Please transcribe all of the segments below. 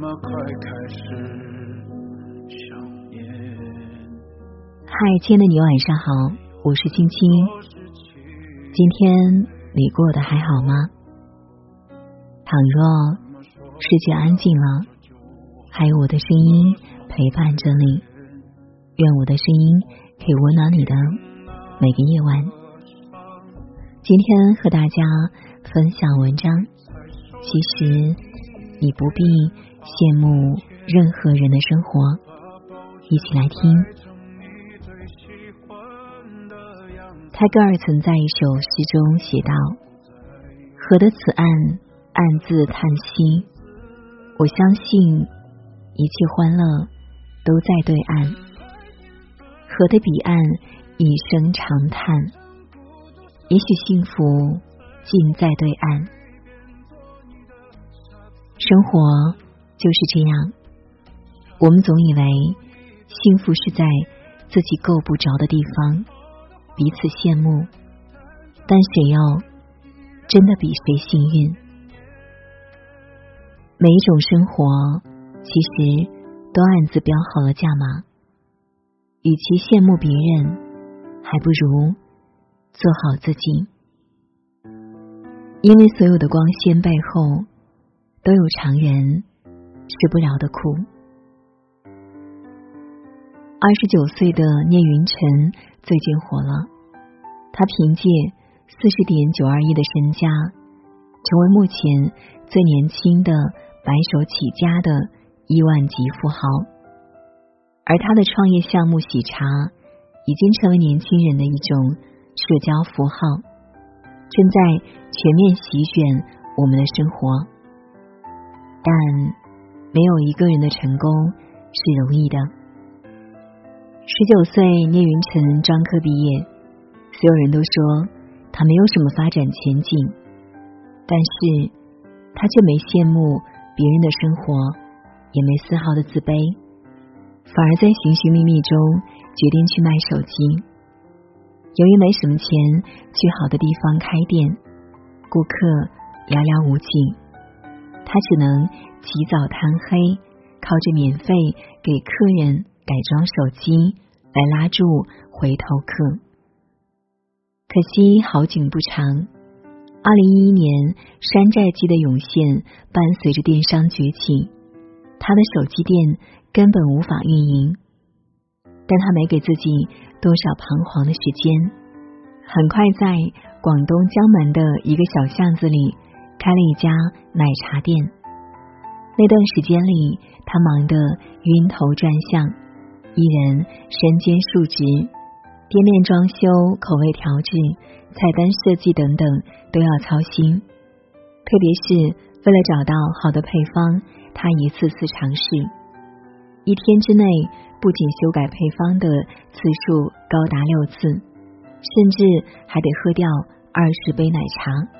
么快开始想念？嗨，亲爱的你，晚上好，我是青青。今天你过得还好吗？倘若世界安静了，还有我的声音陪伴着你，愿我的声音可以温暖你的每个夜晚。今天和大家分享文章，其实你不必羡慕任何人的生活，一起来听。泰戈尔曾在一首诗中写道：“河的此岸，暗自叹息。我相信一切欢乐都在对岸，河的彼岸，一声长叹。”也许幸福尽在对岸，生活就是这样。我们总以为幸福是在自己够不着的地方彼此羡慕，但谁又真的比谁幸运？每一种生活其实都暗自标好了价码，与其羡慕别人，还不如。做好自己，因为所有的光鲜背后都有常人吃不了的苦。二十九岁的聂云辰最近火了，他凭借四十点九二亿的身家，成为目前最年轻的白手起家的亿万级富豪，而他的创业项目喜茶已经成为年轻人的一种。社交符号正在全面席卷我们的生活，但没有一个人的成功是容易的。十九岁，聂云辰专科毕业，所有人都说他没有什么发展前景，但是他却没羡慕别人的生活，也没丝毫的自卑，反而在寻寻觅觅中决定去卖手机。由于没什么钱去好的地方开店，顾客寥寥无几，他只能起早贪黑，靠着免费给客人改装手机来拉住回头客。可惜好景不长，二零一一年山寨机的涌现伴随着电商崛起，他的手机店根本无法运营。但他没给自己多少彷徨的时间，很快在广东江门的一个小巷子里开了一家奶茶店。那段时间里，他忙得晕头转向，一人身兼数职，店面装修、口味调制、菜单设计等等都要操心。特别是为了找到好的配方，他一次次尝试，一天之内。不仅修改配方的次数高达六次，甚至还得喝掉二十杯奶茶。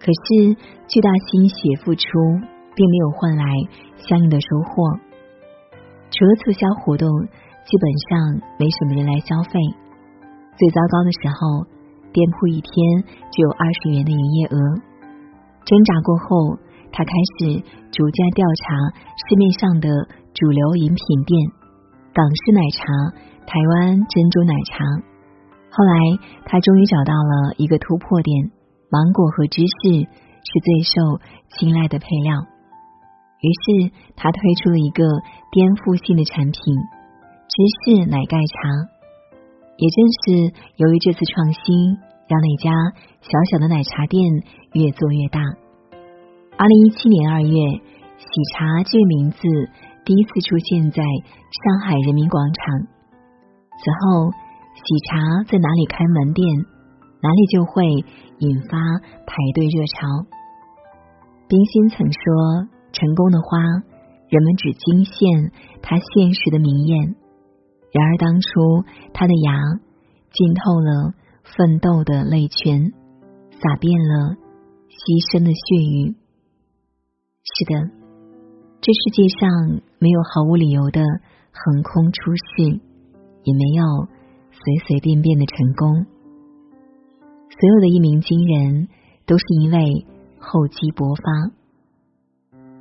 可是巨大心血付出，并没有换来相应的收获。除了促销活动，基本上没什么人来消费。最糟糕的时候，店铺一天只有二十元的营业额。挣扎过后，他开始逐渐调查市面上的主流饮品店。港式奶茶、台湾珍珠奶茶。后来，他终于找到了一个突破点：芒果和芝士是最受青睐的配料。于是，他推出了一个颠覆性的产品——芝士奶盖茶。也正是由于这次创新，让那家小小的奶茶店越做越大。二零一七年二月，喜茶这个名字。第一次出现在上海人民广场。此后，喜茶在哪里开门店，哪里就会引发排队热潮。冰心曾说：“成功的花，人们只惊羡它现实的明艳；然而当初它的芽，浸透了奋斗的泪泉，洒遍了牺牲的血雨。”是的。这世界上没有毫无理由的横空出世，也没有随随便便的成功。所有的一鸣惊人，都是因为厚积薄发。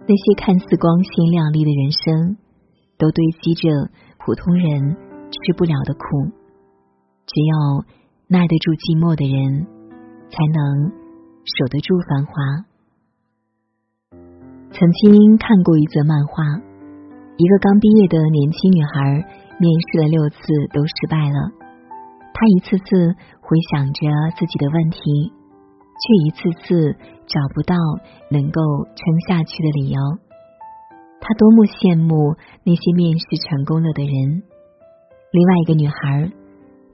那些看似光鲜亮丽的人生，都堆积着普通人吃不了的苦。只有耐得住寂寞的人，才能守得住繁华。曾经看过一则漫画，一个刚毕业的年轻女孩，面试了六次都失败了。他一次次回想着自己的问题。却一次次找不到能够撑下去的理由。他多么羡慕那些面试成功了的人。另外一个女孩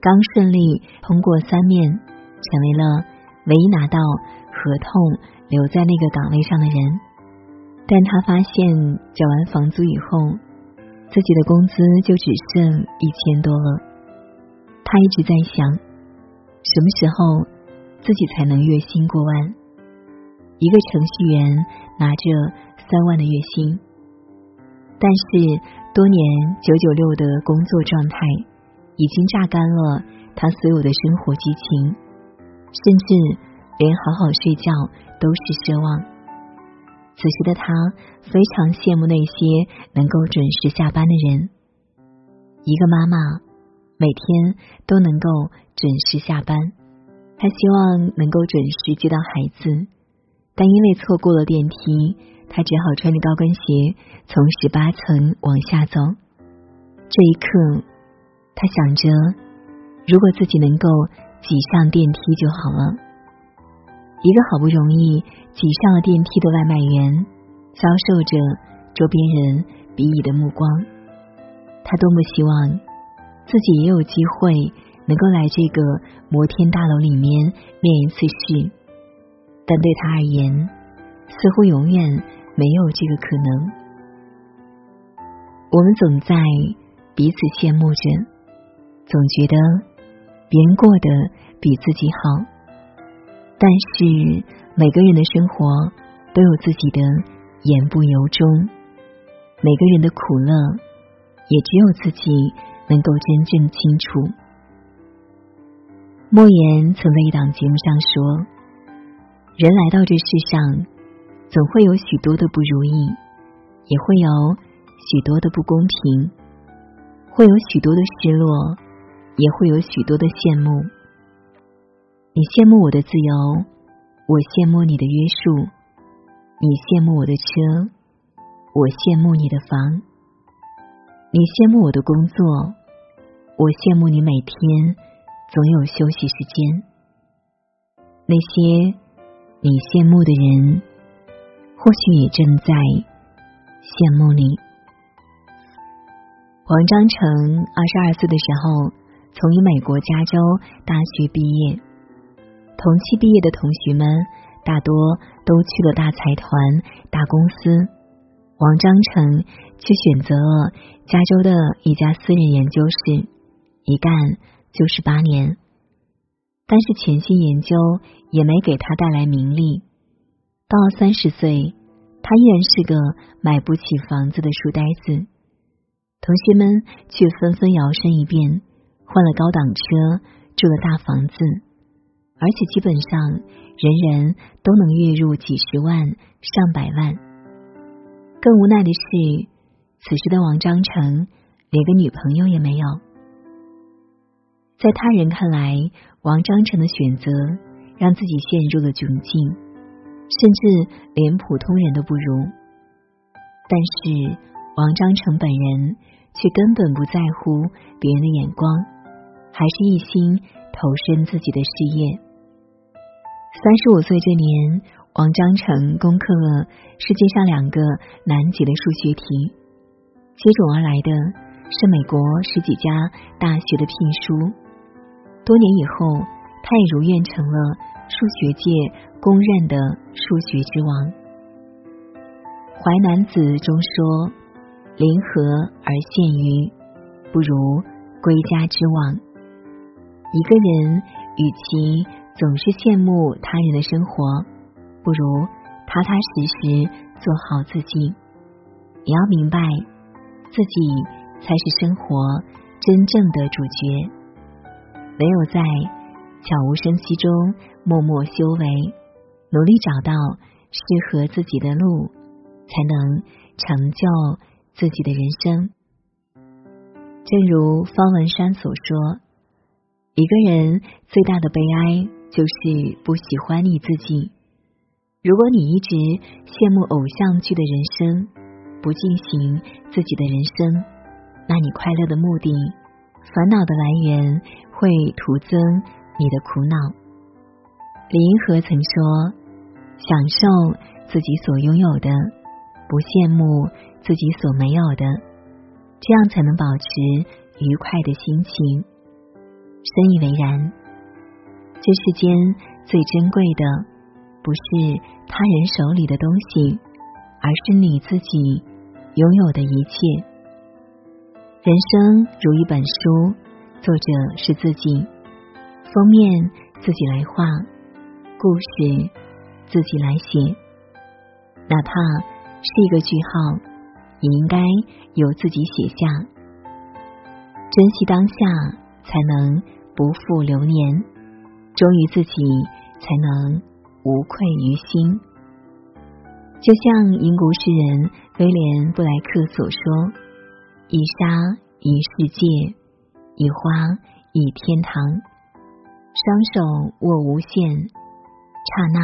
刚顺利通过三面，成为了唯一拿到合同留在那个岗位上的人。但她发现交完房租以后，自己的工资就只剩一千多了。他一直在想，什么时候？自己才能月薪过万。一个程序员拿着三万的月薪，但是多年九九六的工作状态已经榨干了他所有的生活激情，甚至连好好睡觉都是奢望。此时的他非常羡慕那些能够准时下班的人。一个妈妈每天都能够准时下班。他希望能够准时接到孩子，但因为错过了电梯，他只好穿着高跟鞋从十八层往下走。这一刻，他想着，如果自己能够挤上电梯就好了。一个好不容易挤上了电梯的外卖员，遭受着周边人鄙夷的目光。他多么希望自己也有机会。能够来这个摩天大楼里面面一次试，但对他而言，似乎永远没有这个可能。我们总在彼此羡慕着，总觉得别人过得比自己好，但是每个人的生活都有自己的言不由衷，每个人的苦乐也只有自己能够真正清楚。莫言曾在一档节目上说：“人来到这世上，总会有许多的不如意，也会有许多的不公平，会有许多的失落，也会有许多的羡慕。你羡慕我的自由，我羡慕你的约束；你羡慕我的车，我羡慕你的房；你羡慕我的工作，我羡慕你每天。”总有休息时间。那些你羡慕的人，或许也正在羡慕你。王章成二十二岁的时候，从于美国加州大学毕业。同期毕业的同学们，大多都去了大财团、大公司。王章成却选择了加州的一家私人研究室，一干。就是八年，但是潜心研究也没给他带来名利。到三十岁，他依然是个买不起房子的书呆子。同学们却纷纷摇身一变，换了高档车，住了大房子，而且基本上人人都能月入几十万、上百万。更无奈的是，此时的王章成连个女朋友也没有。在他人看来，王章成的选择让自己陷入了窘境，甚至连普通人都不如。但是王章成本人却根本不在乎别人的眼光，还是一心投身自己的事业。三十五岁这年，王章成攻克了世界上两个难解的数学题，接踵而来的是美国十几家大学的聘书。多年以后，他也如愿成了数学界公认的数学之王。《淮南子》中说：“临河而羡鱼，不如归家之望。”一个人与其总是羡慕他人的生活，不如踏踏实实做好自己。也要明白，自己才是生活真正的主角。唯有在悄无声息中默默修为，努力找到适合自己的路，才能成就自己的人生。正如方文山所说：“一个人最大的悲哀就是不喜欢你自己。如果你一直羡慕偶像剧的人生，不进行自己的人生，那你快乐的目的、烦恼的来源会徒增你的苦恼。”李银河曾说：“享受自己所拥有的，不羡慕自己所没有的，这样才能保持愉快的心情。”深以为然。这世间最珍贵的，不是他人手里的东西，而是你自己拥有的一切。人生如一本书，作者是自己，封面自己来画。故事自己来写，哪怕是一个句号，也应该由自己写下。珍惜当下，才能不负流年；忠于自己，才能无愧于心。就像英国诗人威廉布莱克所说：“一沙一世界，一花一天堂，双手握无限。”刹那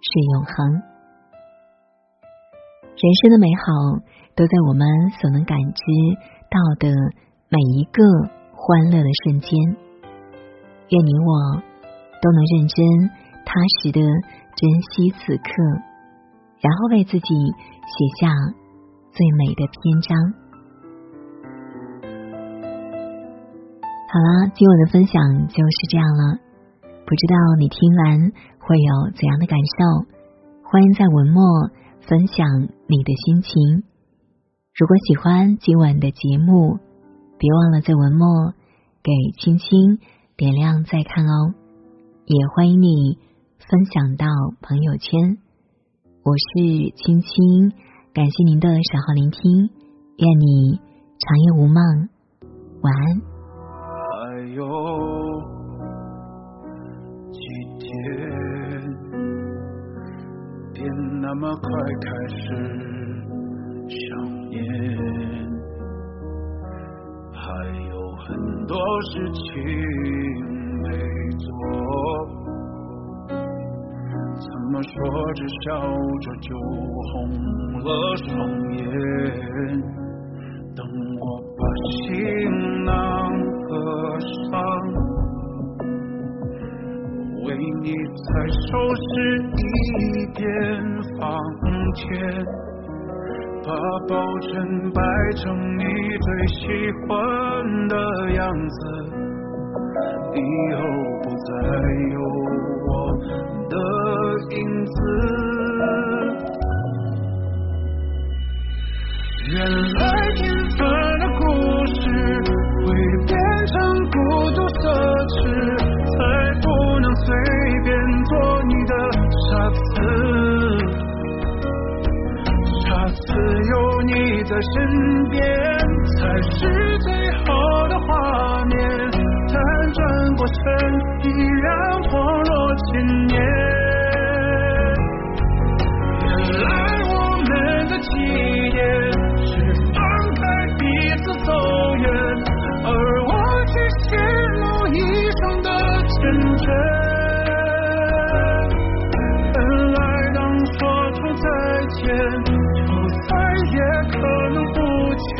是永恒，人生的美好都在我们所能感知到的每一个欢乐的瞬间。愿你我都能认真踏实的珍惜此刻，然后为自己写下最美的篇章。好了，今晚的分享就是这样了。不知道你听完。会有怎样的感受？欢迎在文末分享你的心情。如果喜欢今晚的节目，别忘了在文末给青青点亮再看哦。也欢迎你分享到朋友圈。我是青青，感谢您的守候聆听，愿你长夜无梦，晚安。还有几天？那么快开始想念，还有很多事情没做，怎么说着笑着就红了双眼？等我把行囊合上。为你再收拾一遍房间，把抱枕摆成你最喜欢的样子，以后不再有的影子。原来平凡的故事会变成孤独奢侈。才不能随便做你的傻子，下次有你在身边才是最好的画面。辗转过身，依然千年。原来我们的起点是放开彼此走远，而我却陷入一生的牵绊。本来能说出再见，就再也可能不见。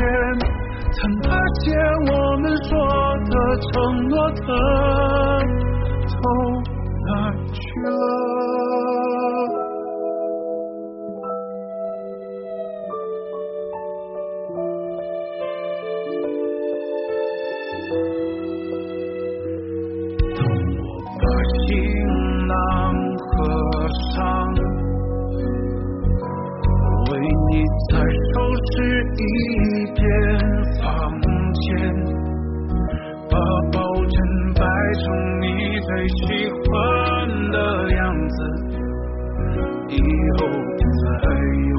曾发现我们说的承诺的？成你最喜欢的样子，以后不再有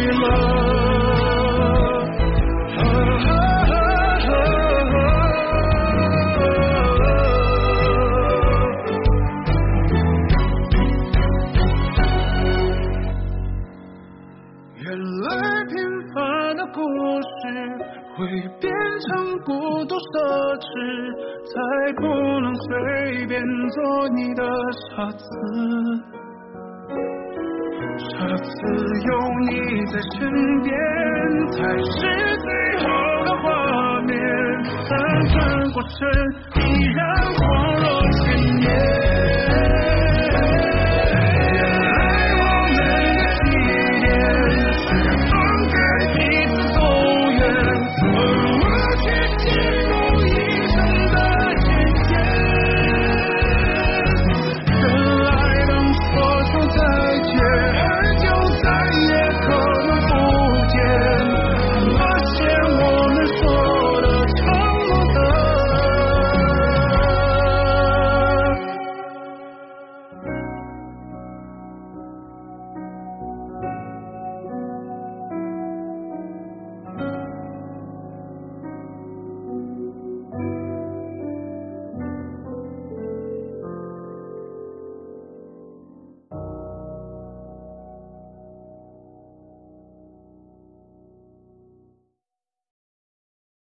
你们原来平凡的故事会变成孤独奢侈，才不能随便做你的傻子。这次有你在身边，才是最好的画面。但转过身，依然恍若千年。